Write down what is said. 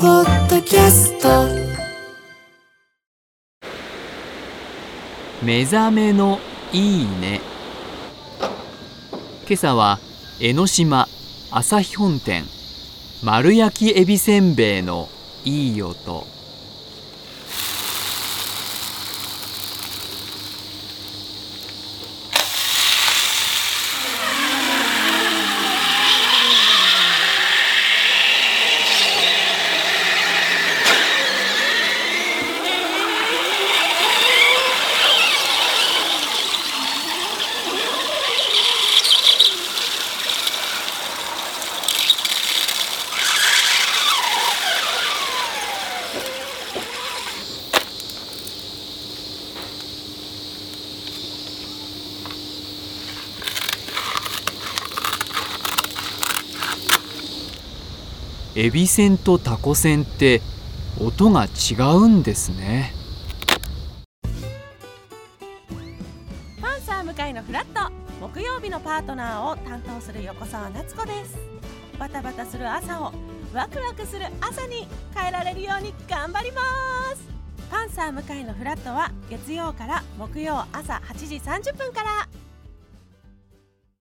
ポッドキャスト。目覚めのいいね。今朝は江ノ島朝日本店丸焼きエビせんべいのいい音。エビせんとタコせんって音が違うんですね。パンサー向かいのフラット。木曜日のパートナーを担当する横澤夏子です。バタバタする朝をワクワクする朝に変えられるように頑張ります。パンサー向かいのフラットは月曜から木曜朝8時30分から。